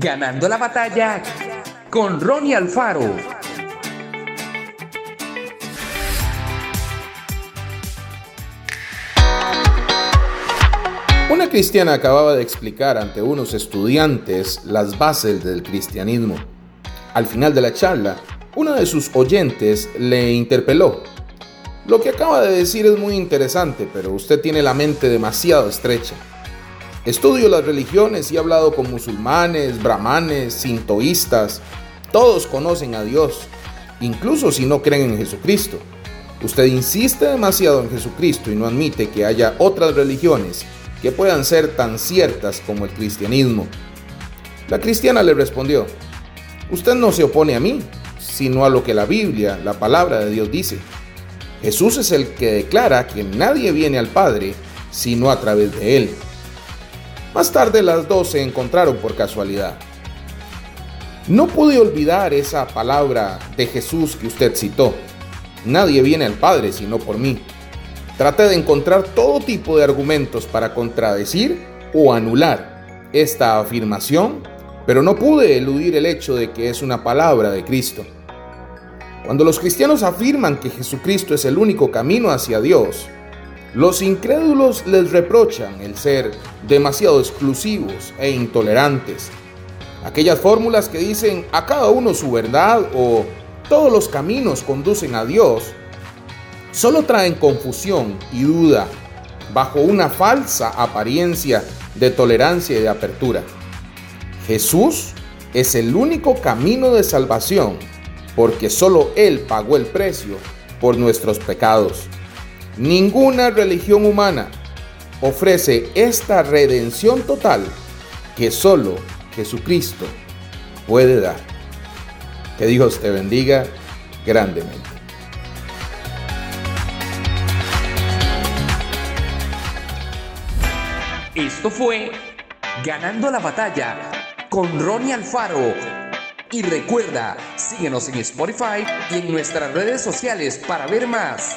Ganando la batalla con Ronnie Alfaro. Una cristiana acababa de explicar ante unos estudiantes las bases del cristianismo. Al final de la charla, una de sus oyentes le interpeló. Lo que acaba de decir es muy interesante, pero usted tiene la mente demasiado estrecha. Estudio las religiones y he hablado con musulmanes, brahmanes, sintoístas. Todos conocen a Dios, incluso si no creen en Jesucristo. Usted insiste demasiado en Jesucristo y no admite que haya otras religiones que puedan ser tan ciertas como el cristianismo. La cristiana le respondió, usted no se opone a mí, sino a lo que la Biblia, la palabra de Dios dice. Jesús es el que declara que nadie viene al Padre sino a través de Él. Más tarde las dos se encontraron por casualidad. No pude olvidar esa palabra de Jesús que usted citó. Nadie viene al Padre sino por mí. Traté de encontrar todo tipo de argumentos para contradecir o anular esta afirmación, pero no pude eludir el hecho de que es una palabra de Cristo. Cuando los cristianos afirman que Jesucristo es el único camino hacia Dios, los incrédulos les reprochan el ser demasiado exclusivos e intolerantes. Aquellas fórmulas que dicen a cada uno su verdad o todos los caminos conducen a Dios solo traen confusión y duda bajo una falsa apariencia de tolerancia y de apertura. Jesús es el único camino de salvación porque solo Él pagó el precio por nuestros pecados. Ninguna religión humana ofrece esta redención total que solo Jesucristo puede dar. Que Dios te bendiga grandemente. Esto fue Ganando la batalla con Ronnie Alfaro. Y recuerda, síguenos en Spotify y en nuestras redes sociales para ver más.